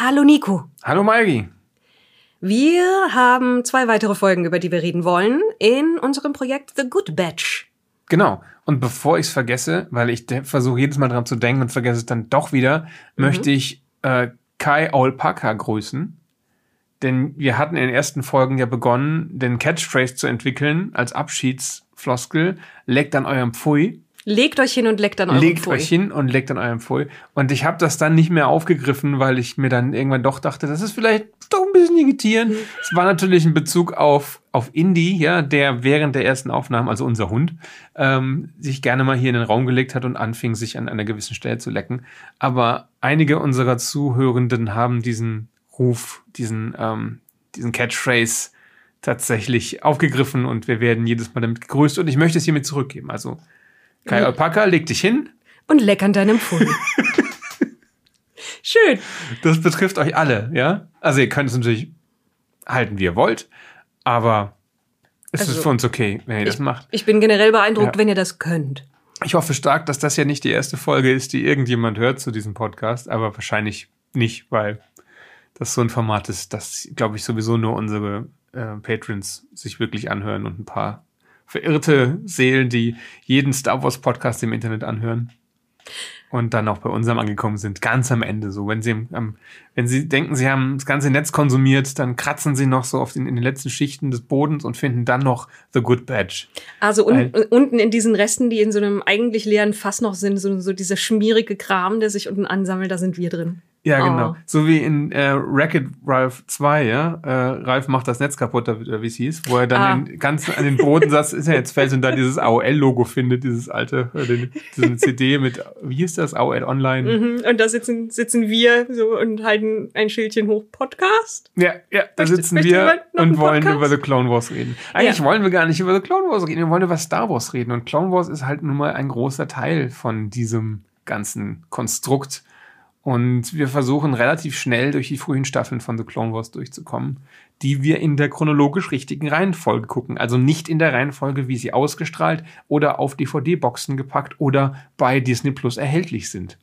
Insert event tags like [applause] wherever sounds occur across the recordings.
Hallo Nico. Hallo Maigi. Wir haben zwei weitere Folgen, über die wir reden wollen, in unserem Projekt The Good Batch. Genau. Und bevor ich es vergesse, weil ich versuche jedes Mal dran zu denken und vergesse es dann doch wieder, mhm. möchte ich äh, Kai Aulpaka grüßen. Denn wir hatten in den ersten Folgen ja begonnen, den Catchphrase zu entwickeln als Abschiedsfloskel. Leckt an eurem Pfui. Legt euch hin und leckt an eurem Legt Pfui. euch hin und leckt an eurem Pfui. Und ich habe das dann nicht mehr aufgegriffen, weil ich mir dann irgendwann doch dachte, das ist vielleicht doch ein bisschen irritierend. Mhm. Es war natürlich ein Bezug auf, auf Indy, ja, der während der ersten Aufnahmen, also unser Hund, ähm, sich gerne mal hier in den Raum gelegt hat und anfing, sich an einer gewissen Stelle zu lecken. Aber einige unserer Zuhörenden haben diesen Ruf, diesen, ähm, diesen Catchphrase tatsächlich aufgegriffen und wir werden jedes Mal damit gegrüßt und ich möchte es hiermit zurückgeben. Also Kai Alpaka, leg dich hin. Und leck an deinem Pfuhl. [laughs] Schön. Das betrifft euch alle, ja? Also ihr könnt es natürlich halten, wie ihr wollt, aber es also, ist für uns okay, wenn ihr ich, das macht. Ich bin generell beeindruckt, ja. wenn ihr das könnt. Ich hoffe stark, dass das ja nicht die erste Folge ist, die irgendjemand hört zu diesem Podcast, aber wahrscheinlich nicht, weil das so ein Format ist, das, glaube ich, sowieso nur unsere äh, Patrons sich wirklich anhören und ein paar verirrte Seelen, die jeden Star Wars Podcast im Internet anhören und dann auch bei unserem angekommen sind, ganz am Ende so. Wenn sie, ähm, wenn sie denken, sie haben das ganze Netz konsumiert, dann kratzen sie noch so auf den, in den letzten Schichten des Bodens und finden dann noch The Good Badge. Also un unten in diesen Resten, die in so einem eigentlich leeren Fass noch sind, so, so dieser schmierige Kram, der sich unten ansammelt, da sind wir drin. Ja, genau. Oh. So wie in äh, Racket Ralph 2, ja. Äh, Ralph macht das Netz kaputt, oder wie es hieß, wo er dann ah. ganz an den Boden saß, ist ja jetzt fällt und da dieses AOL-Logo findet, dieses alte, äh, den, diese CD mit, wie hieß das, AOL Online. Mhm. Und da sitzen, sitzen wir so und halten ein Schildchen hoch, Podcast. Ja, ja, da möchte, sitzen wir und wollen Podcast? über The Clone Wars reden. Eigentlich ja. wollen wir gar nicht über The Clone Wars reden, wir wollen über Star Wars reden. Und Clone Wars ist halt nun mal ein großer Teil von diesem ganzen Konstrukt und wir versuchen relativ schnell durch die frühen Staffeln von The Clone Wars durchzukommen, die wir in der chronologisch richtigen Reihenfolge gucken. Also nicht in der Reihenfolge, wie sie ausgestrahlt oder auf DVD-Boxen gepackt oder bei Disney Plus erhältlich sind.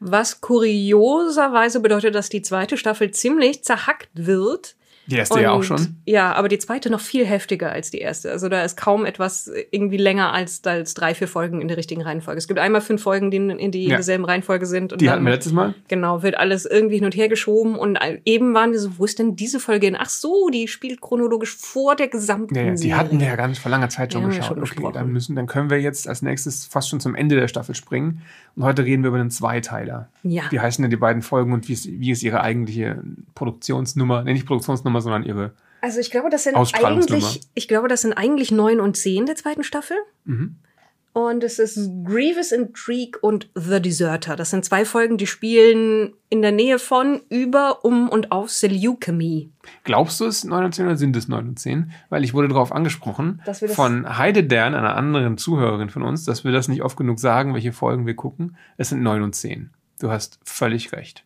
Was kurioserweise bedeutet, dass die zweite Staffel ziemlich zerhackt wird die erste und, ja auch schon. Ja, aber die zweite noch viel heftiger als die erste. Also da ist kaum etwas irgendwie länger als, als drei, vier Folgen in der richtigen Reihenfolge. Es gibt einmal fünf Folgen, die in, die ja. derselben Reihenfolge sind. Und die dann, hatten wir letztes Mal. Genau, wird alles irgendwie hin und her geschoben. Und eben waren wir so, wo ist denn diese Folge hin? Ach so, die spielt chronologisch vor der gesamten ja, ja, Die hatten wir ja ganz vor langer Zeit schon ja, geschaut. Schon okay, dann, müssen, dann können wir jetzt als nächstes fast schon zum Ende der Staffel springen. Und heute reden wir über den Zweiteiler. Ja. Wie heißen denn die beiden Folgen und wie ist, wie ist ihre eigentliche Produktionsnummer? Nee, nicht Produktionsnummer, sondern ihre also ich glaube, das sind eigentlich, ich glaube, das sind eigentlich neun und zehn der zweiten Staffel. Mhm. Und es ist Grievous Intrigue und The Deserter. Das sind zwei Folgen, die spielen in der Nähe von, über, um und auf Seleucami. Glaubst du es 9 und 10 oder sind es 9 und 10? Weil ich wurde darauf angesprochen von Heide Dern, einer anderen Zuhörerin von uns, dass wir das nicht oft genug sagen, welche Folgen wir gucken. Es sind 9 und 10. Du hast völlig recht.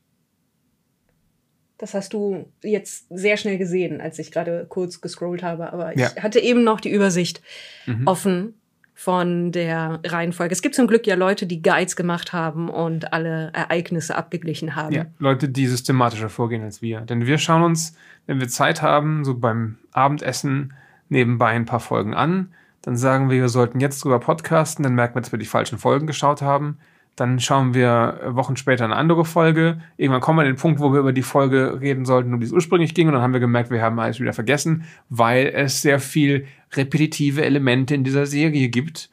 Das hast du jetzt sehr schnell gesehen, als ich gerade kurz gescrollt habe. Aber ich hatte eben noch die Übersicht mhm. offen von der Reihenfolge. Es gibt zum Glück ja Leute, die Guides gemacht haben und alle Ereignisse abgeglichen haben. Ja, Leute, die systematischer vorgehen als wir. Denn wir schauen uns, wenn wir Zeit haben, so beim Abendessen nebenbei ein paar Folgen an. Dann sagen wir, wir sollten jetzt drüber podcasten. Dann merken wir, dass wir die falschen Folgen geschaut haben. Dann schauen wir Wochen später eine andere Folge. Irgendwann kommen wir an den Punkt, wo wir über die Folge reden sollten, um die es ursprünglich ging. Und dann haben wir gemerkt, wir haben alles wieder vergessen, weil es sehr viel repetitive Elemente in dieser Serie gibt.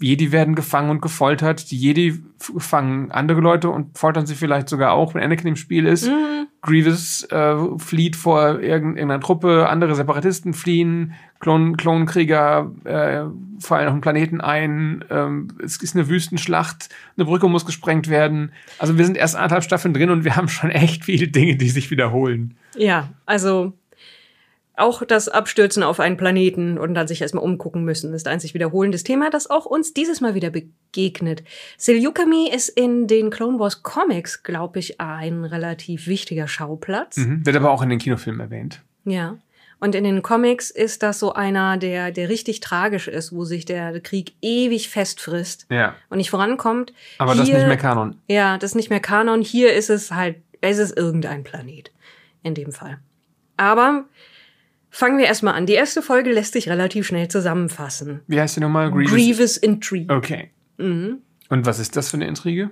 Jedi werden gefangen und gefoltert. Die Jedi fangen andere Leute und foltern sie vielleicht sogar auch, wenn Anakin im Spiel ist. Mhm. Grievous äh, flieht vor irgendeiner Truppe, andere Separatisten fliehen, Klon Klonkrieger äh, fallen auf den Planeten ein, ähm, es ist eine Wüstenschlacht, eine Brücke muss gesprengt werden. Also wir sind erst anderthalb Staffeln drin und wir haben schon echt viele Dinge, die sich wiederholen. Ja, also auch das Abstürzen auf einen Planeten und dann sich erstmal umgucken müssen, ist ein sich wiederholendes Thema, das auch uns dieses Mal wieder begegnet. Selyukami ist in den Clone Wars Comics, glaube ich, ein relativ wichtiger Schauplatz. Mhm, wird aber auch in den Kinofilmen erwähnt. Ja. Und in den Comics ist das so einer, der, der richtig tragisch ist, wo sich der Krieg ewig festfrisst ja. und nicht vorankommt. Aber Hier, das ist nicht mehr Kanon. Ja, das ist nicht mehr Kanon. Hier ist es halt Es ist irgendein Planet in dem Fall. Aber fangen wir erstmal an. Die erste Folge lässt sich relativ schnell zusammenfassen. Wie heißt die nochmal? Grievous, Grievous Intrigue. Okay. Mhm. Und was ist das für eine Intrige?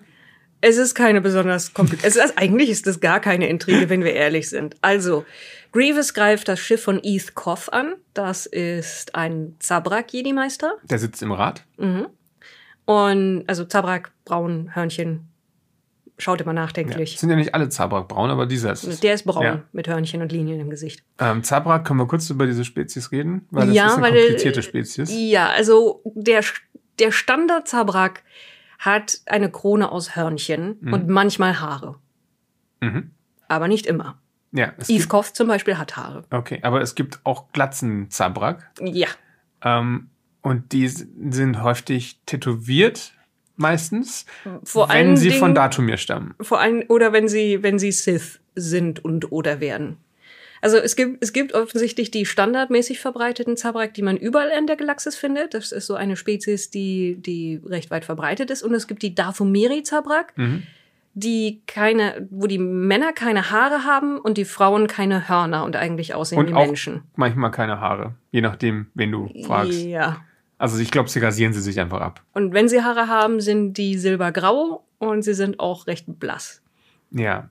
Es ist keine besonders komplizierte. ist, eigentlich ist das gar keine Intrige, wenn wir ehrlich sind. Also, Grievous greift das Schiff von Eth Koth an. Das ist ein Zabrak-Jedi-Meister. Der sitzt im Rad. Mhm. Und, also Zabrak, braun, Hörnchen. Schaut immer nachdenklich. Ja. Sind ja nicht alle Zabrak braun, aber dieser ist. Der ist braun, ja. mit Hörnchen und Linien im Gesicht. Ähm, Zabrak, können wir kurz über diese Spezies reden? Weil das ja, ist eine weil, komplizierte Spezies. Ja, also der, der Standard-Zabrak hat eine Krone aus Hörnchen mhm. und manchmal Haare. Mhm. Aber nicht immer. Ja, Iskov zum Beispiel hat Haare. Okay, aber es gibt auch Glatzen-Zabrak. Ja. Ähm, und die sind häufig tätowiert, meistens, vor wenn sie Dingen, von Datumir stammen. Vor allem, oder wenn sie, wenn sie Sith sind und oder werden. Also es gibt, es gibt offensichtlich die standardmäßig verbreiteten Zabrak, die man überall in der Galaxis findet. Das ist so eine Spezies, die, die recht weit verbreitet ist. Und es gibt die Dathomiri Zabrak, mhm. die keine, wo die Männer keine Haare haben und die Frauen keine Hörner und eigentlich aussehen und wie Menschen. Manchmal keine Haare, je nachdem, wen du fragst. Ja. Also ich glaube, sie rasieren sie sich einfach ab. Und wenn sie Haare haben, sind die silbergrau und sie sind auch recht blass. Ja.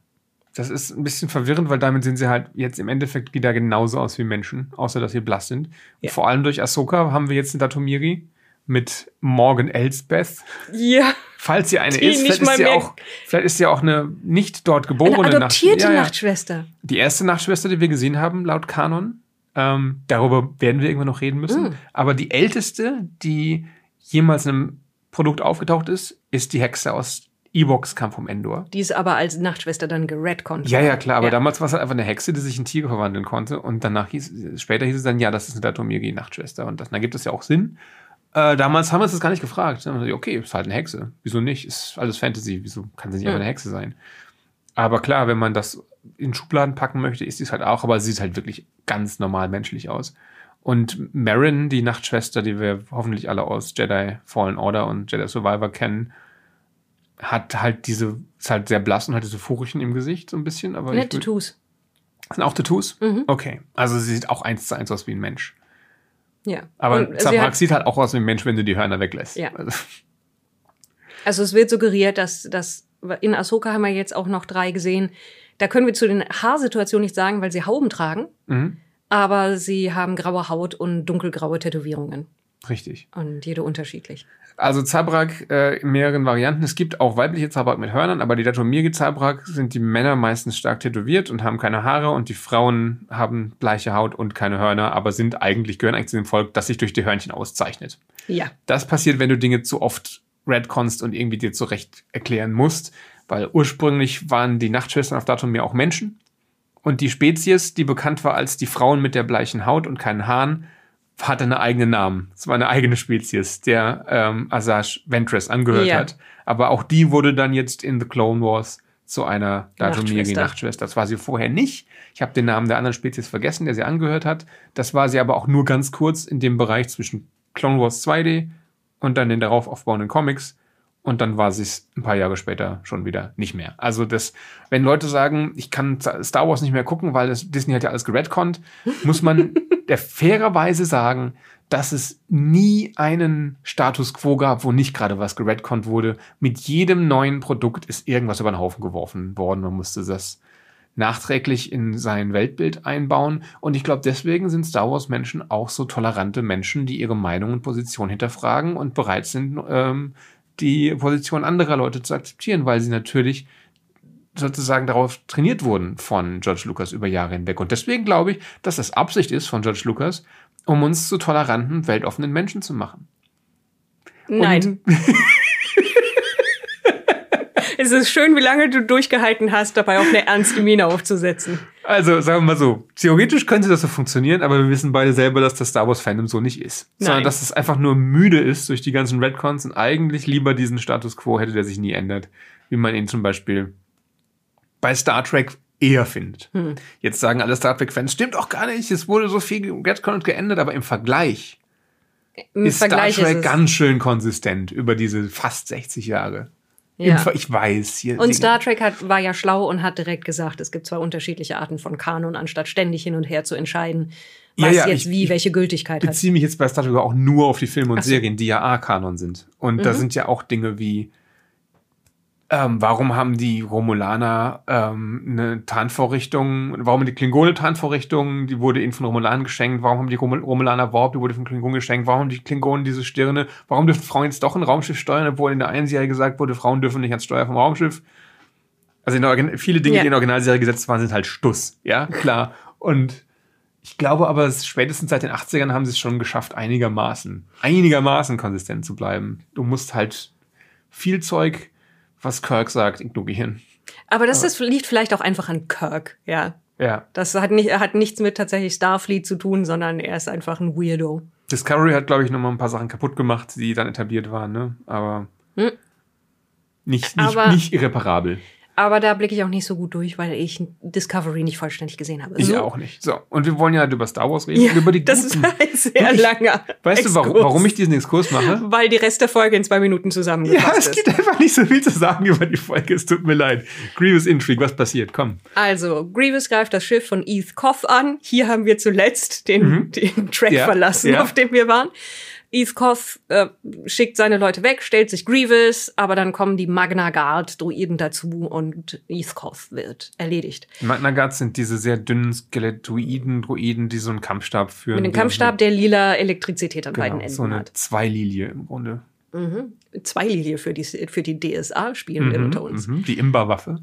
Das ist ein bisschen verwirrend, weil damit sehen sie halt jetzt im Endeffekt wieder genauso aus wie Menschen, außer dass sie blass sind. Ja. Vor allem durch Ahsoka haben wir jetzt eine Datomiri mit Morgan Elsbeth. Ja. Falls sie eine ist, vielleicht ist, sie auch, vielleicht ist sie auch eine nicht dort geborene eine adoptierte Nacht ja, ja. Nachtschwester. Die erste Nachtschwester, die wir gesehen haben, laut Kanon. Ähm, darüber werden wir irgendwann noch reden müssen. Mm. Aber die älteste, die jemals in einem Produkt aufgetaucht ist, ist die Hexe aus kam vom Endor. Die ist aber als Nachtschwester dann geredconnt. Ja, ja, klar, aber ja. damals war es halt einfach eine Hexe, die sich in Tiger verwandeln konnte und danach hieß, später hieß es dann, ja, das ist eine Datomiri-Nachtschwester und das, dann gibt es ja auch Sinn. Äh, damals haben wir uns das gar nicht gefragt. Dann haben wir gesagt, okay, ist halt eine Hexe. Wieso nicht? Ist alles Fantasy. Wieso kann sie nicht ja. einfach eine Hexe sein? Aber klar, wenn man das in Schubladen packen möchte, ist sie es halt auch, aber sie sieht halt wirklich ganz normal menschlich aus. Und Marin, die Nachtschwester, die wir hoffentlich alle aus Jedi Fallen Order und Jedi Survivor kennen, hat halt diese, ist halt sehr blass und hat diese Furchen im Gesicht so ein bisschen. Aber ne, Tattoos. Sind auch Tattoos? Mhm. Okay. Also sie sieht auch eins zu eins aus wie ein Mensch. Ja. Aber Zabrak sieht halt auch aus wie ein Mensch, wenn du die Hörner weglässt. Ja. Also, also es wird suggeriert, dass, dass in Ahsoka haben wir jetzt auch noch drei gesehen. Da können wir zu den Haarsituationen nicht sagen, weil sie Hauben tragen. Mhm. Aber sie haben graue Haut und dunkelgraue Tätowierungen. Richtig. Und jede unterschiedlich. Also Zabrak äh, in mehreren Varianten. Es gibt auch weibliche Zabrak mit Hörnern, aber die Datomiri Zabrak sind die Männer meistens stark tätowiert und haben keine Haare und die Frauen haben bleiche Haut und keine Hörner, aber sind eigentlich, gehören eigentlich zu dem Volk, das sich durch die Hörnchen auszeichnet. Ja. Das passiert, wenn du Dinge zu oft redconst und irgendwie dir zurecht erklären musst, weil ursprünglich waren die Nachtschwestern auf Datomir auch Menschen und die Spezies, die bekannt war als die Frauen mit der bleichen Haut und keinen Haaren, hatte einen eigenen Namen. Es war eine eigene Spezies, der ähm, Asajj Ventress angehört ja. hat. Aber auch die wurde dann jetzt in The Clone Wars zu einer Datomiri Nachtschwester. Das war sie vorher nicht. Ich habe den Namen der anderen Spezies vergessen, der sie angehört hat. Das war sie aber auch nur ganz kurz in dem Bereich zwischen Clone Wars 2D und dann den darauf aufbauenden Comics. Und dann war sie es ein paar Jahre später schon wieder nicht mehr. Also das, wenn Leute sagen, ich kann Star Wars nicht mehr gucken, weil das, Disney hat ja alles geredconnt, muss man [laughs] der fairerweise sagen, dass es nie einen Status quo gab, wo nicht gerade was geredconnt wurde. Mit jedem neuen Produkt ist irgendwas über den Haufen geworfen worden. Man musste das nachträglich in sein Weltbild einbauen. Und ich glaube, deswegen sind Star Wars-Menschen auch so tolerante Menschen, die ihre Meinung und Position hinterfragen und bereit sind, ähm, die Position anderer Leute zu akzeptieren, weil sie natürlich sozusagen darauf trainiert wurden von George Lucas über Jahre hinweg. Und deswegen glaube ich, dass das Absicht ist von George Lucas, um uns zu toleranten, weltoffenen Menschen zu machen. Nein. Es ist schön, wie lange du durchgehalten hast, dabei auch eine ernste Miene aufzusetzen. Also, sagen wir mal so, theoretisch könnte das so funktionieren, aber wir wissen beide selber, dass das Star Wars Fandom so nicht ist. Nein. Sondern, dass es einfach nur müde ist durch die ganzen Redcons und eigentlich lieber diesen Status quo hätte, der sich nie ändert. Wie man ihn zum Beispiel bei Star Trek eher findet. Hm. Jetzt sagen alle Star Trek-Fans, stimmt auch gar nicht, es wurde so viel Redcon geändert, aber im Vergleich Im ist Vergleich Star Trek ist ganz schön konsistent über diese fast 60 Jahre. Ja. Ich weiß. Hier und Star Trek hat, war ja schlau und hat direkt gesagt, es gibt zwei unterschiedliche Arten von Kanon, anstatt ständig hin und her zu entscheiden, was ja, ja, jetzt ich, wie, welche Gültigkeit hat. Ich beziehe mich jetzt bei Star Trek auch nur auf die Filme und so. Serien, die ja A-Kanon sind. Und mhm. da sind ja auch Dinge wie ähm, warum haben die Romulaner ähm, eine Tarnvorrichtung? Warum die Klingone Tarnvorrichtung? Die wurde ihnen von Romulanen geschenkt. Warum haben die Romulaner Warp? Die wurde von Klingonen geschenkt. Warum haben die Klingonen diese Stirne? Warum dürfen Frauen jetzt doch ein Raumschiff steuern, obwohl in der einen Serie gesagt wurde, Frauen dürfen nicht ans Steuer vom Raumschiff? Also viele Dinge, ja. die in der Originalserie gesetzt waren, sind halt Stuss. Ja, klar. Und ich glaube aber, spätestens seit den 80ern haben sie es schon geschafft, einigermaßen, einigermaßen konsistent zu bleiben. Du musst halt viel Zeug was Kirk sagt, ignorieren. Aber das ist, liegt vielleicht auch einfach an Kirk, ja. Ja. Das hat, nicht, hat nichts mit tatsächlich Starfleet zu tun, sondern er ist einfach ein Weirdo. Discovery hat, glaube ich, noch mal ein paar Sachen kaputt gemacht, die dann etabliert waren, ne? Aber hm. nicht, nicht, Aber nicht irreparabel. Aber da blicke ich auch nicht so gut durch, weil ich Discovery nicht vollständig gesehen habe. Ich so. auch nicht. So, und wir wollen ja über Star Wars reden. Ja, über die [laughs] das guten. ist ein sehr ich, langer Weißt Exkurs. du, warum, warum ich diesen Exkurs mache? Weil die Rest der Folge in zwei Minuten zusammengefasst ist. Ja, es gibt einfach nicht so viel zu sagen über die Folge. Es tut mir leid. Grievous Intrigue, was passiert? Komm. Also, Grievous greift das Schiff von Eth Koth an. Hier haben wir zuletzt den, mhm. den Track ja, verlassen, ja. auf dem wir waren. Ethkoth äh, schickt seine Leute weg, stellt sich Grievous, aber dann kommen die Magna Guard Druiden dazu und Ethkoth wird erledigt. Magna Guard sind diese sehr dünnen Skelettoiden Druiden, die so einen Kampfstab führen. Mit dem Kampfstab, der lila Elektrizität an genau, beiden Enden so eine hat. Zweililie im Grunde. Mhm. Zweililie für die, für die DSA-Spielenden mhm, unter uns. Mhm, die Imba-Waffe.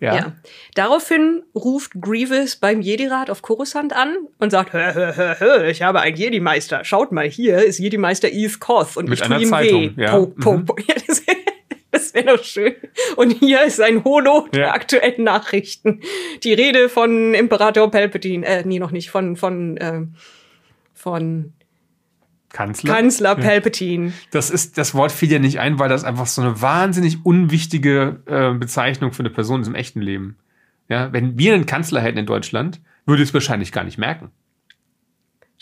Ja. ja. Daraufhin ruft Grievous beim Jedi-Rat auf Coruscant an und sagt, hör, hör, hör, hör, ich habe einen Jedi-Meister. Schaut mal, hier ist Jedi-Meister Eve Koth und Mit ich tue ihm Zeitung, weh. Ja. Po, po, mhm. po. [laughs] Ja, das, das wäre doch schön. Und hier ist ein Holo der ja. aktuellen Nachrichten. Die Rede von Imperator Palpatine, äh, nee, noch nicht, von, von, äh, von Kanzler? Kanzler Palpatine. Das ist, das Wort fiel ja nicht ein, weil das einfach so eine wahnsinnig unwichtige äh, Bezeichnung für eine Person ist im echten Leben. Ja, wenn wir einen Kanzler hätten in Deutschland, würde es wahrscheinlich gar nicht merken.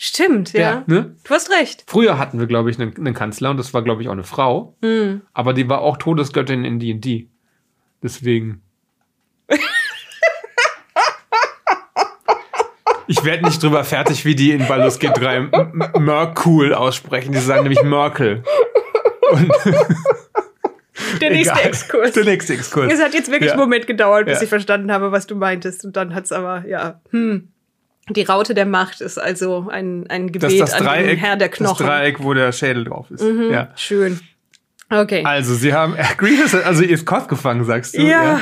Stimmt, ja. ja ne? Du hast recht. Früher hatten wir, glaube ich, einen, einen, Kanzler und das war, glaube ich, auch eine Frau. Mhm. Aber die war auch Todesgöttin in D&D. Deswegen. [laughs] Ich werde nicht drüber fertig, wie die in Baldur's Gate 3 Merkul aussprechen. Die sagen nämlich Merkel. Und der nächste Egal. Exkurs. Der nächste Exkurs. Es hat jetzt wirklich ja. einen Moment gedauert, bis ja. ich verstanden habe, was du meintest. Und dann hat es aber, ja, hm. Die Raute der Macht ist also ein, ein Gebet das, das Dreieck, an den Herr der Knochen. Das Dreieck, wo der Schädel drauf ist. Mhm, ja. Schön. Okay. Also, sie haben Grievous, also ihr ist Koth gefangen, sagst du. Ja. ja.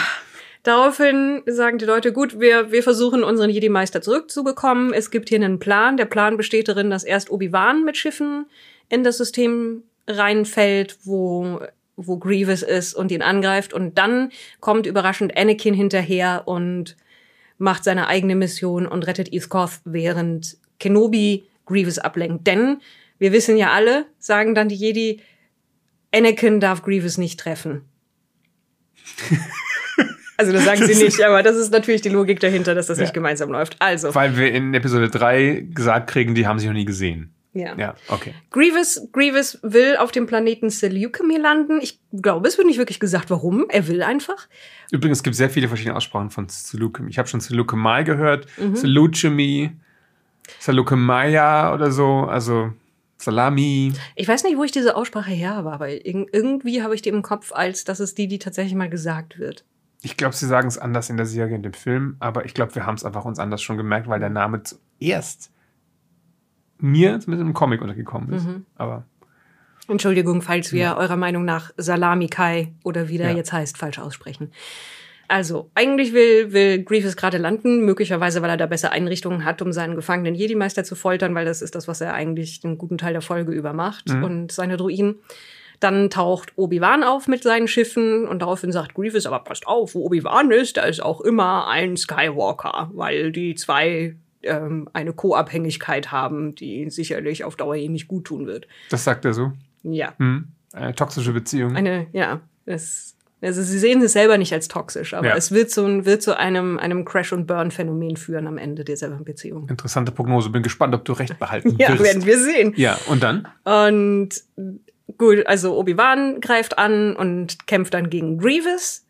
Daraufhin sagen die Leute, gut, wir, wir versuchen unseren Jedi-Meister zurückzubekommen. Es gibt hier einen Plan. Der Plan besteht darin, dass erst Obi-Wan mit Schiffen in das System reinfällt, wo, wo Grievous ist und ihn angreift. Und dann kommt überraschend Anakin hinterher und macht seine eigene Mission und rettet Iskoth, während Kenobi Grievous ablenkt. Denn wir wissen ja alle, sagen dann die Jedi, Anakin darf Grievous nicht treffen. [laughs] Also das sagen [laughs] sie nicht, aber das ist natürlich die Logik dahinter, dass das ja. nicht gemeinsam läuft. Also. Weil wir in Episode 3 gesagt kriegen, die haben sich noch nie gesehen. Ja. Ja, okay. Grievous, Grievous will auf dem Planeten Seleucami landen. Ich glaube, es wird nicht wirklich gesagt, warum. Er will einfach. Übrigens, es gibt sehr viele verschiedene Aussprachen von Seleucami. Ich habe schon Seleucami gehört, mhm. Seleucami, Seleucamaya oder so. Also Salami. Ich weiß nicht, wo ich diese Aussprache her habe, aber irgendwie habe ich die im Kopf, als dass es die, die tatsächlich mal gesagt wird. Ich glaube, sie sagen es anders in der Serie, in dem Film, aber ich glaube, wir haben es einfach uns anders schon gemerkt, weil der Name zuerst mir zumindest im Comic untergekommen ist. Mhm. Aber Entschuldigung, falls wir ja. eurer Meinung nach Salami Kai oder wie der ja. jetzt heißt, falsch aussprechen. Also, eigentlich will, will Grievous gerade landen, möglicherweise, weil er da besser Einrichtungen hat, um seinen gefangenen Jedi-Meister zu foltern, weil das ist das, was er eigentlich den guten Teil der Folge über macht mhm. und seine Druiden. Dann taucht Obi-Wan auf mit seinen Schiffen und daraufhin sagt Grievous, aber passt auf, wo Obi-Wan ist, da ist auch immer ein Skywalker, weil die zwei ähm, eine Co-Abhängigkeit haben, die sicherlich auf Dauer eh nicht gut tun wird. Das sagt er so? Ja. Hm. Eine toxische Beziehung. Eine, ja. Es, also sie sehen es selber nicht als toxisch, aber ja. es wird zu, wird zu einem, einem Crash- und Burn-Phänomen führen am Ende dieser Beziehung. Interessante Prognose. Bin gespannt, ob du recht behalten [laughs] ja, wirst. werden wir sehen. Ja, und dann? Und gut, also Obi-Wan greift an und kämpft dann gegen Grievous.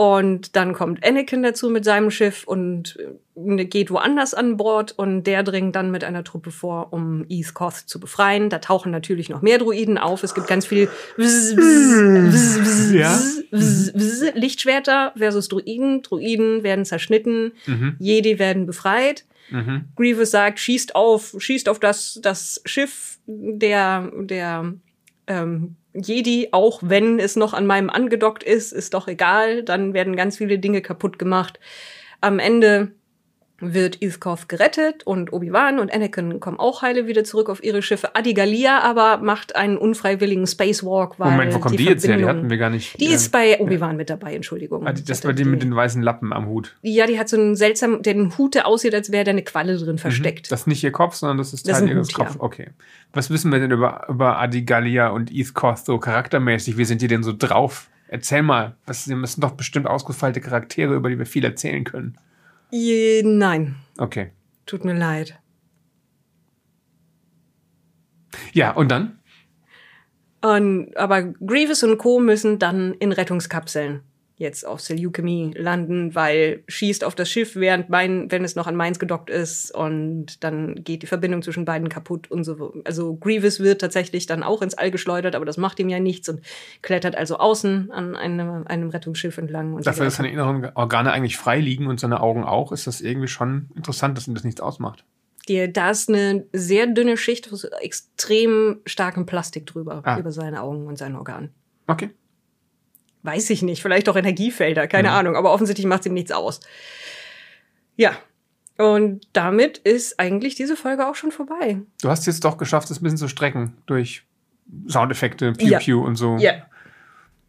Und dann kommt Anakin dazu mit seinem Schiff und äh, geht woanders an Bord und der dringt dann mit einer Truppe vor, um East Koth zu befreien. Da tauchen natürlich noch mehr Druiden auf. Es gibt ganz viel ja. Lichtschwerter versus Druiden. Druiden werden zerschnitten, mhm. Jedi werden befreit. Mhm. Grievous sagt, schießt auf, schießt auf das, das Schiff der, der ähm, Jedi, auch wenn es noch an meinem angedockt ist, ist doch egal. Dann werden ganz viele Dinge kaputt gemacht. Am Ende wird Iskov gerettet und Obi-Wan und Anakin kommen auch heile wieder zurück auf ihre Schiffe. Adigalia aber macht einen unfreiwilligen Spacewalk, weil Moment, wo kommt die, die jetzt her? Die hatten wir gar nicht. Die ist bei Obi-Wan ja. mit dabei, Entschuldigung. Ah, das bei dem mit den weißen Lappen am Hut. Ja, die hat so einen seltsamen, den Hut, der aussieht, als wäre da eine Qualle drin mhm. versteckt. Das ist nicht ihr Kopf, sondern das ist Teil das ihres Kopf. Ja. Okay. Was wissen wir denn über, über Adigalia und Iskov so charaktermäßig? Wie sind die denn so drauf? Erzähl mal. Das sind doch bestimmt ausgefeilte Charaktere, über die wir viel erzählen können. Je, nein. Okay. Tut mir leid. Ja, und dann? Und, aber Grievous und Co. müssen dann in Rettungskapseln jetzt auf Seleucami landen, weil schießt auf das Schiff, während mein, wenn es noch an Mainz gedockt ist und dann geht die Verbindung zwischen beiden kaputt und so. Also Grievous wird tatsächlich dann auch ins All geschleudert, aber das macht ihm ja nichts und klettert also außen an einem, einem Rettungsschiff entlang. Und Dafür, dass seine inneren Organe eigentlich frei liegen und seine Augen auch, ist das irgendwie schon interessant, dass ihm das nichts ausmacht. Die, da ist eine sehr dünne Schicht aus extrem starkem Plastik drüber, ah. über seine Augen und seine Organe. Okay weiß ich nicht, vielleicht auch Energiefelder, keine ja. Ahnung, aber offensichtlich macht es ihm nichts aus. Ja. Und damit ist eigentlich diese Folge auch schon vorbei. Du hast jetzt doch geschafft, es ein bisschen zu strecken durch Soundeffekte, Pew ja. Pew und so. Ja.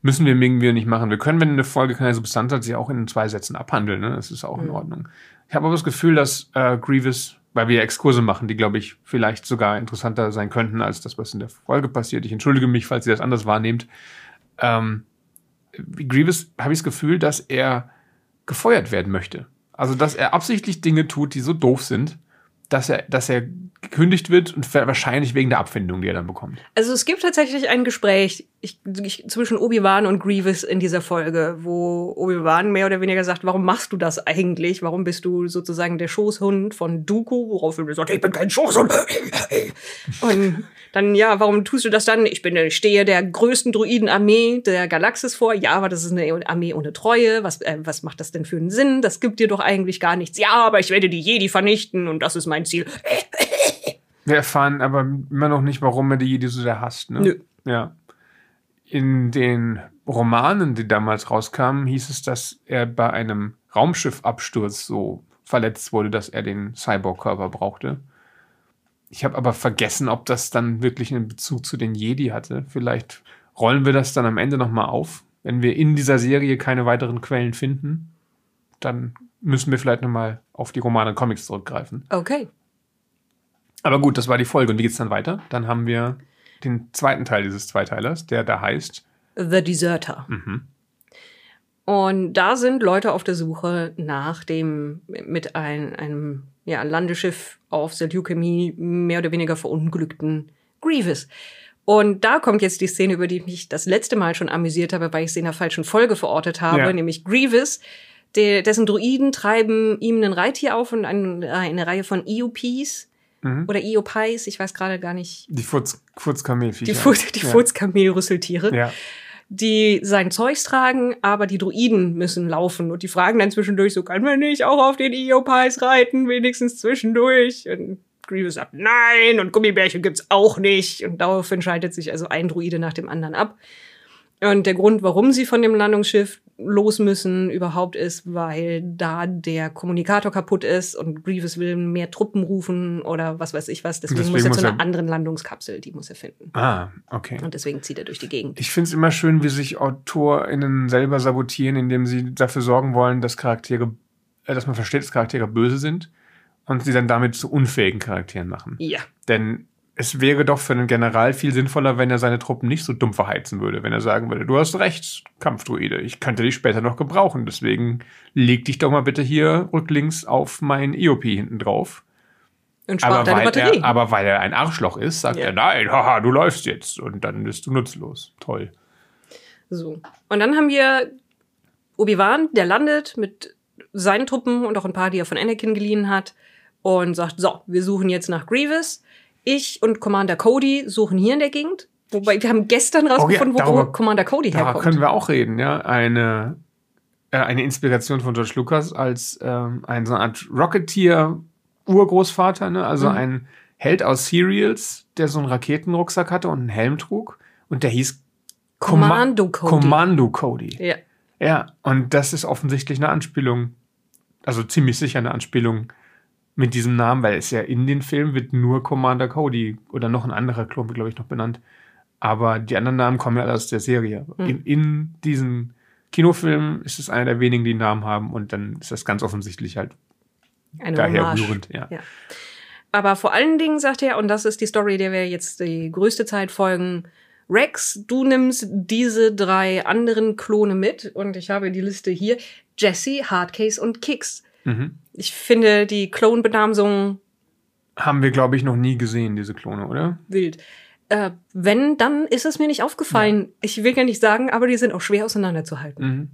Müssen wir irgendwie nicht machen. Wir können, wenn eine Folge keine Substanz hat, sie auch in zwei Sätzen abhandeln. Ne? Das ist auch mhm. in Ordnung. Ich habe aber das Gefühl, dass äh, Grievous, weil wir Exkurse machen, die, glaube ich, vielleicht sogar interessanter sein könnten als das, was in der Folge passiert. Ich entschuldige mich, falls ihr das anders wahrnehmt. Ähm, Grievous habe ich das Gefühl, dass er gefeuert werden möchte. Also, dass er absichtlich Dinge tut, die so doof sind, dass er, dass er gekündigt wird und wahrscheinlich wegen der Abfindung, die er dann bekommt. Also es gibt tatsächlich ein Gespräch ich, ich, zwischen Obi-Wan und Grievous in dieser Folge, wo Obi-Wan mehr oder weniger sagt, warum machst du das eigentlich? Warum bist du sozusagen der Schoßhund von Dooku? Worauf er sagt, ich bin kein Schoßhund. [laughs] und dann, ja, warum tust du das dann? Ich bin, ich stehe der größten Druidenarmee der Galaxis vor. Ja, aber das ist eine Armee ohne Treue. Was, äh, was macht das denn für einen Sinn? Das gibt dir doch eigentlich gar nichts. Ja, aber ich werde die Jedi vernichten und das ist mein Ziel. [laughs] Wir erfahren aber immer noch nicht, warum er die Jedi so sehr hasst, ne? Nö. Ja. In den Romanen, die damals rauskamen, hieß es, dass er bei einem Raumschiffabsturz so verletzt wurde, dass er den Cyborg-Körper brauchte. Ich habe aber vergessen, ob das dann wirklich einen Bezug zu den Jedi hatte. Vielleicht rollen wir das dann am Ende nochmal auf. Wenn wir in dieser Serie keine weiteren Quellen finden, dann müssen wir vielleicht nochmal auf die Romane und Comics zurückgreifen. Okay. Aber gut, das war die Folge. Und wie geht's dann weiter? Dann haben wir den zweiten Teil dieses Zweiteilers, der da heißt The Deserter. Mhm. Und da sind Leute auf der Suche nach dem mit ein, einem ja, Landeschiff auf Seleucami mehr oder weniger verunglückten Grievous. Und da kommt jetzt die Szene, über die ich mich das letzte Mal schon amüsiert habe, weil ich sie in der falschen Folge verortet habe, ja. nämlich Grievous, der, dessen Druiden treiben ihm ein Reittier auf und eine, eine Reihe von EOPs. Mhm. Oder EOPies, ich weiß gerade gar nicht. Die Furzkamelviecher. Die, Furz, die ja. Furzkamelrüsseltiere. Ja die sein Zeugs tragen, aber die Druiden müssen laufen. Und die fragen dann zwischendurch so, kann man nicht auch auf den Eopais reiten, wenigstens zwischendurch? Und Grievous sagt, nein, und Gummibärchen gibt's auch nicht. Und darauf entscheidet sich also ein Druide nach dem anderen ab. Und der Grund, warum sie von dem Landungsschiff los müssen überhaupt ist, weil da der Kommunikator kaputt ist und Grievous will mehr Truppen rufen oder was weiß ich was. Deswegen, deswegen muss er zu einer anderen Landungskapsel, die muss er finden. Ah, okay. Und deswegen zieht er durch die Gegend. Ich finde es immer schön, wie sich AutorInnen selber sabotieren, indem sie dafür sorgen wollen, dass Charaktere, äh, dass man versteht, dass Charaktere böse sind und sie dann damit zu unfähigen Charakteren machen. Ja. Denn es wäre doch für einen General viel sinnvoller, wenn er seine Truppen nicht so dumm verheizen würde, wenn er sagen würde, du hast recht, Kampfdruide, ich könnte dich später noch gebrauchen, deswegen leg dich doch mal bitte hier rücklings auf mein EOP hinten drauf. Und spart aber deine weil, Batterie. er, aber weil er ein Arschloch ist, sagt Ja. er, nein, haha, du läufst jetzt. Und dann bist du nutzlos. Toll. So. Und dann haben wir Obi-Wan, der landet mit seinen Truppen und auch ein paar, die er von Anakin geliehen hat und sagt, so, wir suchen jetzt nach Grievous. Ich und Commander Cody suchen hier in der Gegend. Wobei wir haben gestern rausgefunden, wo darüber- Commander Cody Da herkommt. können wir auch reden, ja. Eine, äh, eine Inspiration von George Lucas als ähm, ein so eine Art Rocketeer-Urgroßvater, ne? Also Mhm. ein Held aus Serials, der so einen Raketenrucksack hatte und einen Helm trug. Und der hieß Comma- Commando Cody. Kommando Cody. ja. Ja, und das ist offensichtlich eine Anspielung, also ziemlich sicher eine Anspielung mit diesem Namen, weil es ja in den Filmen wird nur Commander Cody oder noch ein anderer Klon, glaube ich, noch benannt. Aber die anderen Namen kommen ja alle aus der Serie. Hm. In, in diesen Kinofilmen ist es einer der wenigen, die einen Namen haben und dann ist das ganz offensichtlich halt Eine daher rührend. Ja. Ja. Aber vor allen Dingen sagt er, und das ist die Story, der wir jetzt die größte Zeit folgen, Rex, du nimmst diese drei anderen Klone mit und ich habe die Liste hier. Jesse, Hardcase und Kix. Mhm. Ich finde die Clone-Benamsung Haben wir, glaube ich, noch nie gesehen, diese Klone, oder? wild. Äh, wenn, dann ist es mir nicht aufgefallen. Ich will gar nicht sagen, aber die sind auch schwer auseinanderzuhalten. Mhm.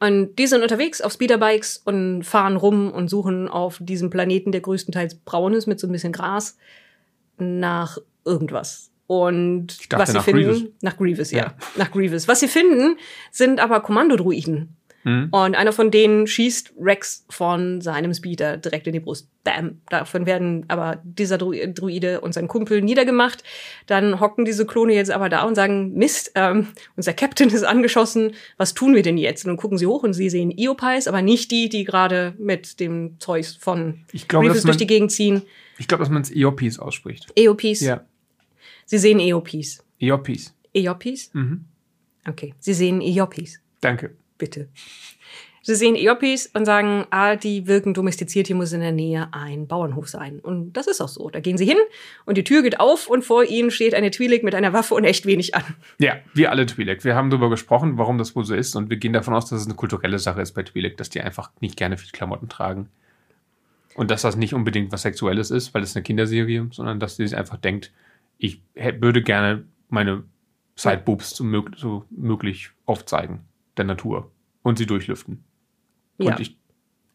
Und die sind unterwegs auf Speederbikes und fahren rum und suchen auf diesem Planeten, der größtenteils braun ist, mit so ein bisschen Gras, nach irgendwas. Und dachte, was sie finden, Grievous. nach Grievous, ja. Ja. nach Grievous. Was sie finden, sind aber Kommandodruiden. Mhm. Und einer von denen schießt Rex von seinem Speeder direkt in die Brust. Bam. Davon werden aber dieser Dru Druide und sein Kumpel niedergemacht. Dann hocken diese Klone jetzt aber da und sagen, Mist, ähm, unser Captain ist angeschossen, was tun wir denn jetzt? Und dann gucken sie hoch und sie sehen Eopais, aber nicht die, die gerade mit dem Zeug von Ich dass man- durch die Gegend ziehen. Ich glaube, dass man es Eopis ausspricht. Eopis. Ja, Sie sehen Eopis. Eopis. Eopis? Mhm. Okay. Sie sehen Eopis. Danke. Bitte. Sie sehen Eopis und sagen, ah, die wirken domestiziert, hier muss in der Nähe ein Bauernhof sein. Und das ist auch so. Da gehen sie hin und die Tür geht auf und vor ihnen steht eine Twi'lek mit einer Waffe und echt wenig an. Ja, wir alle Twi'lek. Wir haben darüber gesprochen, warum das wohl so ist. Und wir gehen davon aus, dass es eine kulturelle Sache ist bei Twi'lek, dass die einfach nicht gerne viel Klamotten tragen. Und dass das nicht unbedingt was Sexuelles ist, weil es eine Kinderserie, sondern dass sie sich einfach denkt, ich würde gerne meine Sideboobs so möglich aufzeigen, der Natur. Und sie durchlüften. Ja. Ich,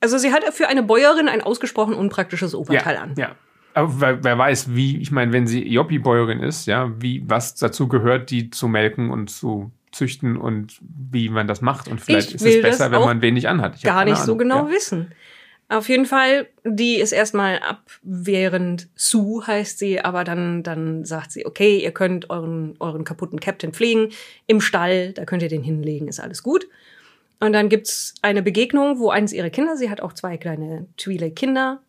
Also sie hat für eine Bäuerin ein ausgesprochen unpraktisches Oberteil ja, an. ja. Aber wer, wer weiß, wie, ich meine, wenn sie Eopi-Bäuerin ist, ja, wie, was dazu gehört, die zu melken und zu züchten und wie man das macht. Und vielleicht Ich ist es besser, wenn man wenig anhat. Ich Gar nicht so Ahnung. genau Ja. wissen. Auf jeden Fall, die ist erstmal abwehrend. Sue heißt sie, aber dann, dann sagt sie, okay, ihr könnt euren, euren kaputten Captain pflegen im Stall, da könnt ihr den hinlegen, ist alles gut. Und dann gibt's eine Begegnung, wo eins ihrer Kinder, sie hat auch zwei kleine Twi'lek-Kinder,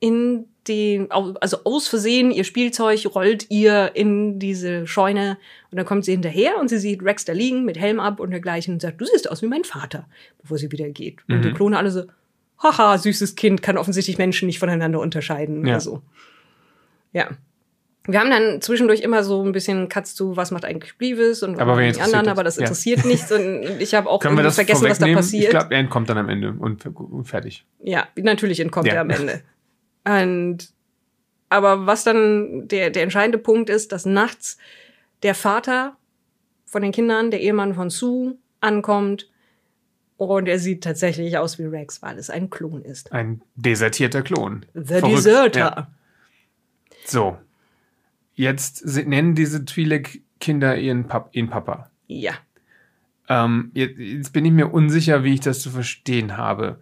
in die, also aus Versehen, ihr Spielzeug rollt ihr in diese Scheune und dann kommt sie hinterher und sie sieht Rex da liegen mit Helm ab und dergleichen und sagt, du siehst aus wie mein Vater, bevor sie wieder geht. Und die Mhm. Klone alle so, haha, süßes Kind, kann offensichtlich Menschen nicht voneinander unterscheiden Ja. oder so. Ja. Wir haben dann zwischendurch immer so ein bisschen Cuts zu, was macht eigentlich Grievous und was Aber die anderen, das? aber das Ja. interessiert nichts und ich habe auch irgendwie das vergessen, was da passiert. Ich glaube, er entkommt dann am Ende und, und fertig. Ja, natürlich entkommt Ja. er am Ende. Und aber was dann der, der entscheidende Punkt ist, dass nachts der Vater von den Kindern, der Ehemann von Sue, ankommt und er sieht tatsächlich aus wie Rex, weil es ein Klon ist. Ein desertierter Klon. The Verrückt. Deserter. Ja. So. Jetzt nennen diese Twi'lek-Kinder ihren, Pap ihren Papa. Ja. Ähm, jetzt, jetzt bin ich mir unsicher, wie ich das zu verstehen habe.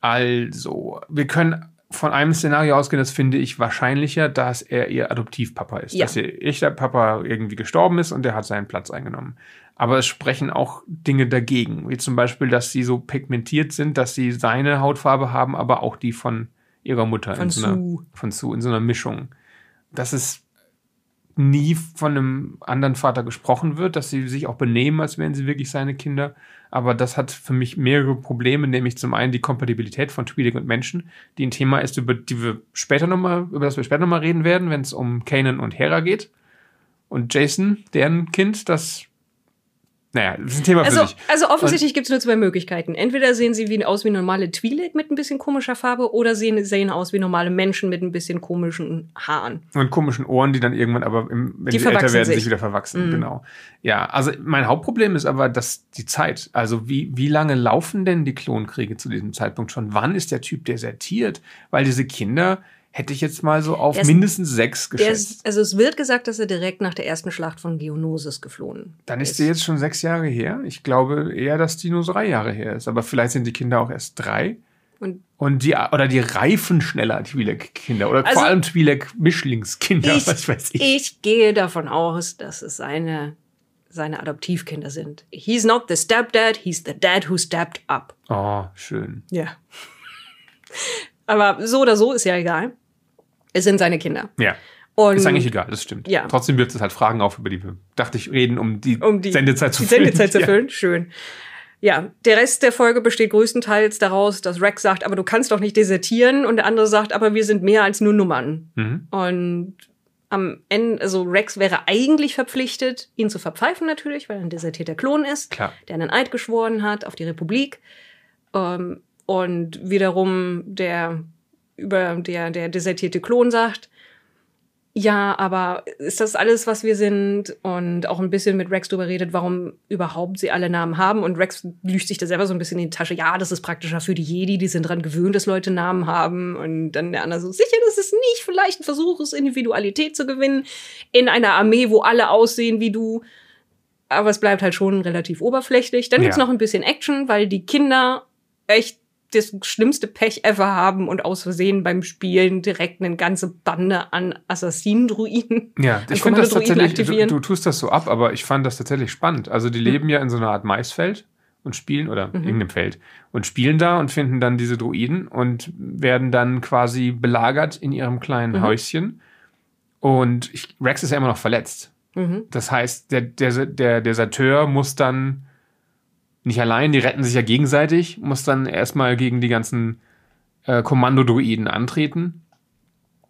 Also, wir können von einem Szenario ausgehen, das finde ich wahrscheinlicher, dass er ihr Adoptivpapa ist. Ja. Dass ihr echter Papa irgendwie gestorben ist und der hat seinen Platz eingenommen. Aber es sprechen auch Dinge dagegen, wie zum Beispiel, dass sie so pigmentiert sind, dass sie seine Hautfarbe haben, aber auch die von ihrer Mutter. Von in so einer. Von Sue, in so einer Mischung. Dass es nie von einem anderen Vater gesprochen wird, dass sie sich auch benehmen, als wären sie wirklich seine Kinder. Aber das hat für mich mehrere Probleme, nämlich zum einen die Kompatibilität von Twi'lek und Menschen, die ein Thema ist, über die wir später noch mal, über das wir später nochmal reden werden, wenn es um Kanan und Hera geht. Und Jason, deren Kind, das naja, das ist ein Thema also, für sich. Also offensichtlich gibt es nur zwei Möglichkeiten. Entweder sehen sie wie, aus wie normale Twi'lek mit ein bisschen komischer Farbe oder sehen, sehen aus wie normale Menschen mit ein bisschen komischen Haaren. Und komischen Ohren, die dann irgendwann aber, im, wenn die, die älter werden, sich. sich wieder verwachsen. Mhm. Genau. Ja, also mein Hauptproblem ist aber, dass die Zeit, also wie, wie lange laufen denn die Klonkriege zu diesem Zeitpunkt schon? Wann ist der Typ desertiert? Weil diese Kinder hätte ich jetzt mal so auf ist, mindestens sechs geschätzt. Ist, also es wird gesagt, dass er direkt nach der ersten Schlacht von Geonosis geflohen Dann ist, ist sie jetzt schon sechs Jahre her. Ich glaube eher, dass die nur drei Jahre her ist. Aber vielleicht sind die Kinder auch erst drei. Und, und die, oder die reifen schneller, Twi'lek-Kinder. Oder also vor allem Twi'lek-Mischlingskinder, [laughs] was weiß ich. Ich gehe davon aus, dass es seine, seine Adoptivkinder sind. He's not the stepdad, he's the dad who stepped up. Oh, schön. Ja. Aber so oder so ist ja egal. Es sind seine Kinder. Ja. Und ist eigentlich egal, das stimmt. Ja. Trotzdem wirft es halt Fragen auf, über die wir, dachte ich, reden, um die, um die Sendezeit zu die füllen. Sendezeit zu [laughs] füllen, ja. schön. Ja, der Rest der Folge besteht größtenteils daraus, dass Rex sagt, aber du kannst doch nicht desertieren und der andere sagt, aber wir sind mehr als nur Nummern. Mhm. Und am Ende, also Rex wäre eigentlich verpflichtet, ihn zu verpfeifen natürlich, weil er ein desertierter Klon ist, Klar. der einen Eid geschworen hat auf die Republik. Ähm, und wiederum der über der, der desertierte Klon sagt, ja, aber ist das alles, was wir sind? Und auch ein bisschen mit Rex drüber redet, warum überhaupt sie alle Namen haben. Und Rex lügt sich da selber so ein bisschen in die Tasche. Ja, das ist praktischer für die Jedi, die sind dran gewöhnt, dass Leute Namen haben. Und dann der andere so, sicher, das ist nicht vielleicht ein Versuch, es Individualität zu gewinnen in einer Armee, wo alle aussehen wie du. Aber es bleibt halt schon relativ oberflächlich. Dann ja. gibt's noch ein bisschen Action, weil die Kinder echt das schlimmste Pech ever haben und aus Versehen beim Spielen direkt eine ganze Bande an Assassinen-Druiden. Ja, ich finde das tatsächlich, du, du, tust das so ab, aber ich fand das tatsächlich spannend. Also die mhm. leben ja in so einer Art Maisfeld und spielen, oder mhm. irgendeinem Feld, und spielen da und finden dann diese Druiden und werden dann quasi belagert in ihrem kleinen mhm. Häuschen. Und ich, Rex ist ja immer noch verletzt. Mhm. Das heißt, der, der, der Deserteur muss dann nicht allein, die retten sich ja gegenseitig, muss dann erstmal gegen die ganzen äh, Kommandodruiden antreten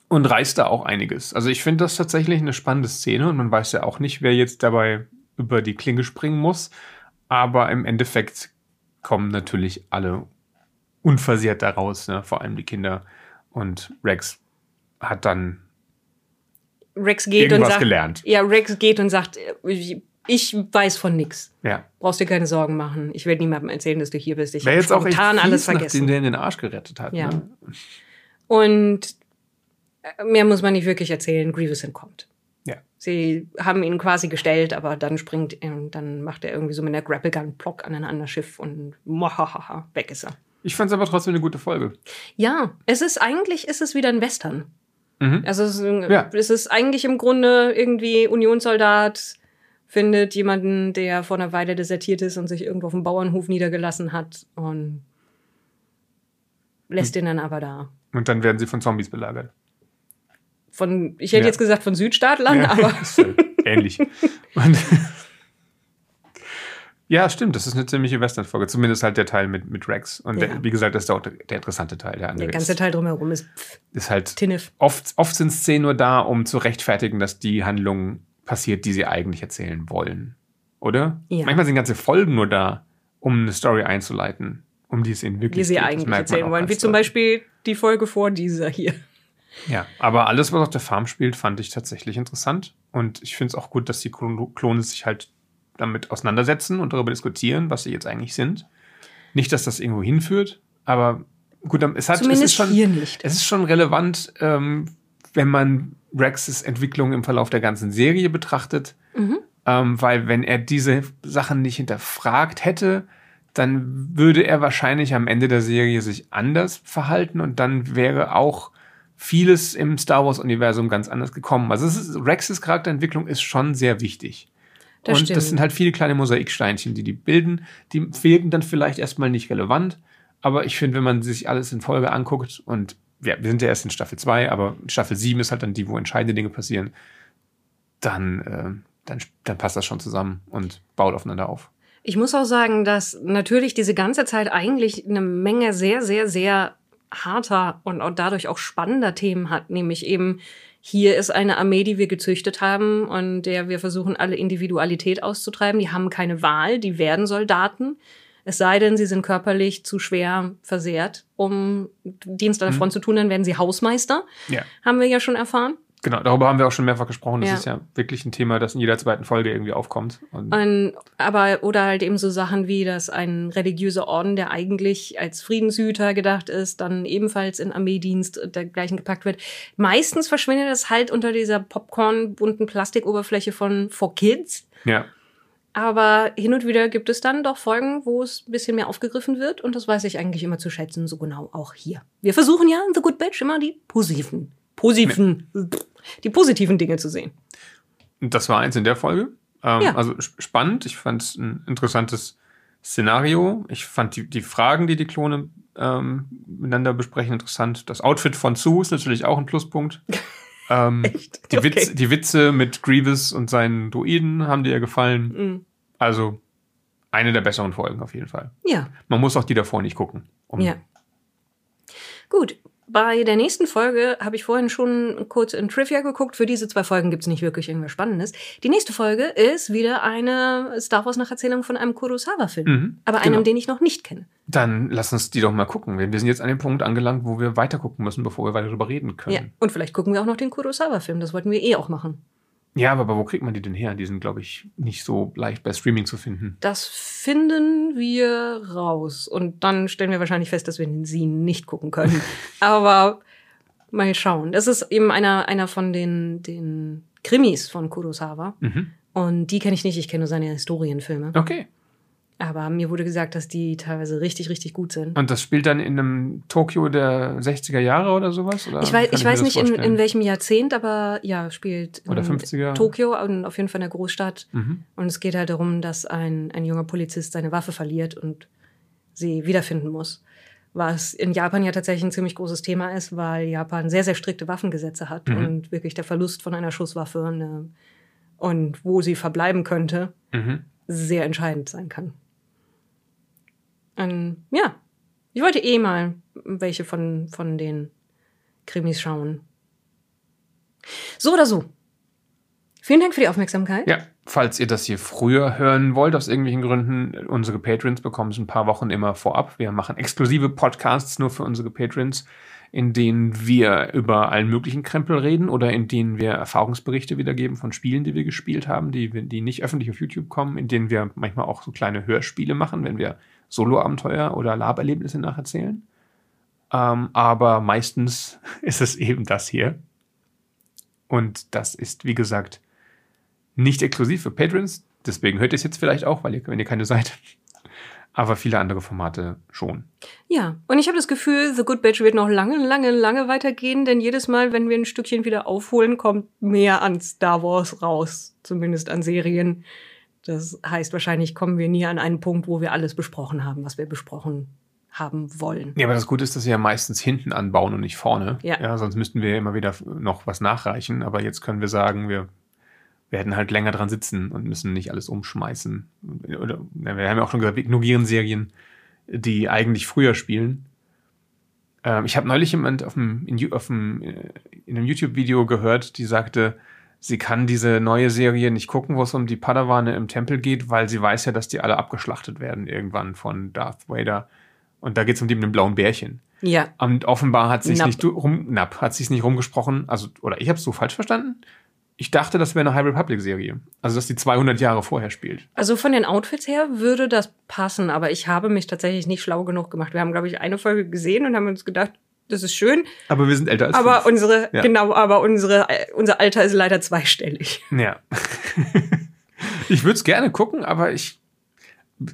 und reißt da auch einiges. Also ich finde das tatsächlich eine spannende Szene und man weiß ja auch nicht, wer jetzt dabei über die Klinge springen muss, aber im Endeffekt kommen natürlich alle unversehrt daraus, ne? vor allem die Kinder und Rex hat dann Rex geht und sagt, gelernt. Ja, Rex geht und sagt, ich weiß von nichts. Ja. Brauchst dir keine Sorgen machen. Ich werde niemandem erzählen, dass du hier bist. Ich habe spontan alles vergessen. Nachdem der in den Arsch gerettet hat. Ja. Ne? Und äh, mehr muss man nicht wirklich erzählen. Grievous entkommt. Ja. Sie haben ihn quasi gestellt, aber dann springt er, dann macht er irgendwie so mit einer Grapple Gun Block an ein anderes Schiff und mohahaha, weg ist er. Ich fand es aber trotzdem eine gute Folge. Ja, es ist eigentlich ist es wieder ein Western. Mhm. Also es ist, ja. es ist eigentlich im Grunde irgendwie Unionssoldat findet jemanden, der vor einer Weile desertiert ist und sich irgendwo auf dem Bauernhof niedergelassen hat und lässt hm. ihn dann aber da. Und dann werden sie von Zombies belagert. Von, ich hätte ja. jetzt gesagt von Südstaatlern, ja. aber. [laughs] ähnlich. Und [laughs] ja, stimmt, das ist eine ziemliche Western-Folge. Zumindest halt der Teil mit, mit Rex. Und ja. der, wie gesagt, das ist auch der, der interessante Teil. Der, andere der ganze ist, Teil drumherum ist, pff, ist halt. Tinnef. Oft, oft sind Szenen nur da, um zu rechtfertigen, dass die Handlung passiert, die sie eigentlich erzählen wollen. Oder? Ja. Manchmal sind ganze Folgen nur da, um eine Story einzuleiten, um die es ihnen wirklich Die sie geht. eigentlich erzählen wollen. Wie zum Beispiel die Folge vor dieser hier. Ja, aber alles, was auf der Farm spielt, fand ich tatsächlich interessant. Und ich finde es auch gut, dass die Klone sich halt damit auseinandersetzen und darüber diskutieren, was sie jetzt eigentlich sind. Nicht, dass das irgendwo hinführt, aber gut, es hat Zumindest es ist schon, hier nicht. Es ist schon relevant, ähm, wenn man Rexes Entwicklung im Verlauf der ganzen Serie betrachtet. Mhm. Ähm, weil wenn er diese Sachen nicht hinterfragt hätte, dann würde er wahrscheinlich am Ende der Serie sich anders verhalten und dann wäre auch vieles im Star Wars-Universum ganz anders gekommen. Also ist, Rexes Charakterentwicklung ist schon sehr wichtig. Das und stimmt. das sind halt viele kleine Mosaiksteinchen, die die bilden. Die wirken dann vielleicht erstmal nicht relevant, aber ich finde, wenn man sich alles in Folge anguckt und ja, wir sind ja erst in Staffel 2, aber Staffel 7 ist halt dann die, wo entscheidende Dinge passieren, dann, äh, dann, dann passt das schon zusammen und baut aufeinander auf. Ich muss auch sagen, dass natürlich diese ganze Zeit eigentlich eine Menge sehr, sehr, sehr harter und, und dadurch auch spannender Themen hat, nämlich eben hier ist eine Armee, die wir gezüchtet haben und der wir versuchen, alle Individualität auszutreiben. Die haben keine Wahl, die werden Soldaten. Es sei denn, sie sind körperlich zu schwer versehrt, um Dienst an der mhm. Front mhm. zu tun, dann werden sie Hausmeister. Ja. Haben wir ja schon erfahren. Genau, darüber haben wir auch schon mehrfach gesprochen. Das ja. ist ja wirklich ein Thema, das in jeder zweiten Folge irgendwie aufkommt. Und aber, oder halt eben so Sachen wie, dass ein religiöser Orden, der eigentlich als Friedenshüter gedacht ist, dann ebenfalls in Armeedienst dergleichen gepackt wird. Meistens verschwindet das halt unter dieser Popcorn-bunten Plastikoberfläche von For Kids. Ja. Aber hin und wieder gibt es dann doch Folgen, wo es ein bisschen mehr aufgegriffen wird. Und das weiß ich eigentlich immer zu schätzen, so genau auch hier. Wir versuchen ja in The Good Batch immer die positiven, positiven, ja. die positiven Dinge zu sehen. Das war eins in der Folge. Ähm, ja. Also spannend. Ich fand es ein interessantes Szenario. Ich fand die, die Fragen, die die Klone ähm, miteinander besprechen, interessant. Das Outfit von Sue ist natürlich auch ein Pluspunkt. [laughs] Ähm, Echt? Die, okay. Witz, die Witze mit Grievous und seinen Druiden haben dir ja gefallen. Mhm. Also eine der besseren Folgen auf jeden Fall. Ja. Man muss auch die davor nicht gucken. Um ja. Gut, bei der nächsten Folge habe ich vorhin schon kurz in Trivia geguckt. Für diese zwei Folgen gibt es nicht wirklich irgendwas Spannendes. Die nächste Folge ist wieder eine Star Wars Nacherzählung von einem Kurosawa-Film. Mhm, aber einem, genau. den ich noch nicht kenne. Dann lass uns die doch mal gucken. Wir sind jetzt an dem Punkt angelangt, wo wir weiter gucken müssen, bevor wir weiter darüber reden können. Ja, und vielleicht gucken wir auch noch den Kurosawa-Film. Das wollten wir eh auch machen. Ja, aber wo kriegt man die denn her? Die sind, glaube ich, nicht so leicht bei Streaming zu finden. Das finden wir raus. Und dann stellen wir wahrscheinlich fest, dass wir sie nicht gucken können. [laughs] aber mal schauen. Das ist eben einer, einer von den, den Krimis von Kurosawa. Mhm. Und die kenne ich nicht. Ich kenne nur seine Historienfilme. Okay. Aber mir wurde gesagt, dass die teilweise richtig, richtig gut sind. Und das spielt dann in einem Tokio der 60er Jahre oder sowas? Oder ich weiß, ich weiß nicht in, in, welchem Jahrzehnt, aber ja, spielt oder 50er. Tokio und auf jeden Fall in der Großstadt. Mhm. Und es geht halt darum, dass ein, ein junger Polizist seine Waffe verliert und sie wiederfinden muss. Was in Japan ja tatsächlich ein ziemlich großes Thema ist, weil Japan sehr, sehr strikte Waffengesetze hat mhm. und wirklich der Verlust von einer Schusswaffe eine, und wo sie verbleiben könnte, mhm. sehr entscheidend sein kann. Und ja, ich wollte eh mal welche von, von den Krimis schauen. So oder so. Vielen Dank für die Aufmerksamkeit. Ja, falls ihr das hier früher hören wollt, aus irgendwelchen Gründen, unsere Patrons bekommen es ein paar Wochen immer vorab. Wir machen exklusive Podcasts nur für unsere Patrons, in denen wir über allen möglichen Krempel reden oder in denen wir Erfahrungsberichte wiedergeben von Spielen, die wir gespielt haben, die, die nicht öffentlich auf YouTube kommen, in denen wir manchmal auch so kleine Hörspiele machen, wenn wir Solo-Abenteuer oder Laberlebnisse nacherzählen. Ähm, aber meistens [laughs] ist es eben das hier. Und das ist, wie gesagt, nicht exklusiv für Patrons. Deswegen hört ihr es jetzt vielleicht auch, weil ihr, wenn ihr keine seid. [laughs] Aber viele andere Formate schon. Ja, und ich habe das Gefühl, The Good Batch wird noch lange, lange, lange weitergehen, denn jedes Mal, wenn wir ein Stückchen wieder aufholen, kommt mehr an Star Wars raus. Zumindest an Serien. Das heißt, wahrscheinlich kommen wir nie an einen Punkt, wo wir alles besprochen haben, was wir besprochen haben wollen. Ja, aber das Gute ist, dass wir ja meistens hinten anbauen und nicht vorne. Ja. ja sonst müssten wir ja immer wieder noch was nachreichen. Aber jetzt können wir sagen, wir werden halt länger dran sitzen und müssen nicht alles umschmeißen. Oder, wir haben ja auch schon gesagt, wir ignorieren Serien, die eigentlich früher spielen. Ähm, ich habe neulich jemand auf dem, in, auf dem, äh, in einem YouTube-Video gehört, die sagte, sie kann diese neue Serie nicht gucken, wo es um die Padawane im Tempel geht, weil sie weiß ja, dass die alle abgeschlachtet werden irgendwann von Darth Vader. Und da geht es um die mit dem blauen Bärchen. Ja. Und offenbar hat sich nicht rum, Napp, hat sich nicht rumgesprochen, also, oder ich habe es so falsch verstanden. Ich dachte, das wäre eine High Republic-Serie. Also, dass die 200 Jahre vorher spielt. Also, von den Outfits her würde das passen, aber ich habe mich tatsächlich nicht schlau genug gemacht. Wir haben, glaube ich, eine Folge gesehen und haben uns gedacht, das ist schön. Aber wir sind älter als Aber fünf. unsere, ja. genau, aber unsere, unser Alter ist leider zweistellig. Ja. [laughs] ich würde es gerne gucken, aber ich,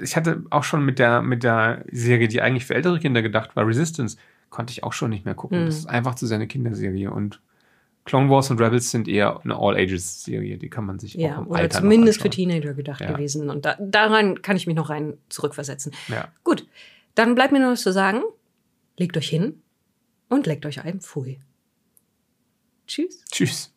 ich hatte auch schon mit der, mit der Serie, die eigentlich für ältere Kinder gedacht war, Resistance, konnte ich auch schon nicht mehr gucken. Mhm. Das ist einfach zu seine Kinderserie und Clone Wars und Rebels sind eher eine All-Ages-Serie, die kann man sich ja, auch im oder Alter zumindest für Teenager gedacht ja. gewesen. Und da, daran kann ich mich noch rein zurückversetzen. Ja. Gut, dann bleibt mir nur was zu sagen. Legt euch hin, und leckt euch ein Pfui. Tschüss. Tschüss.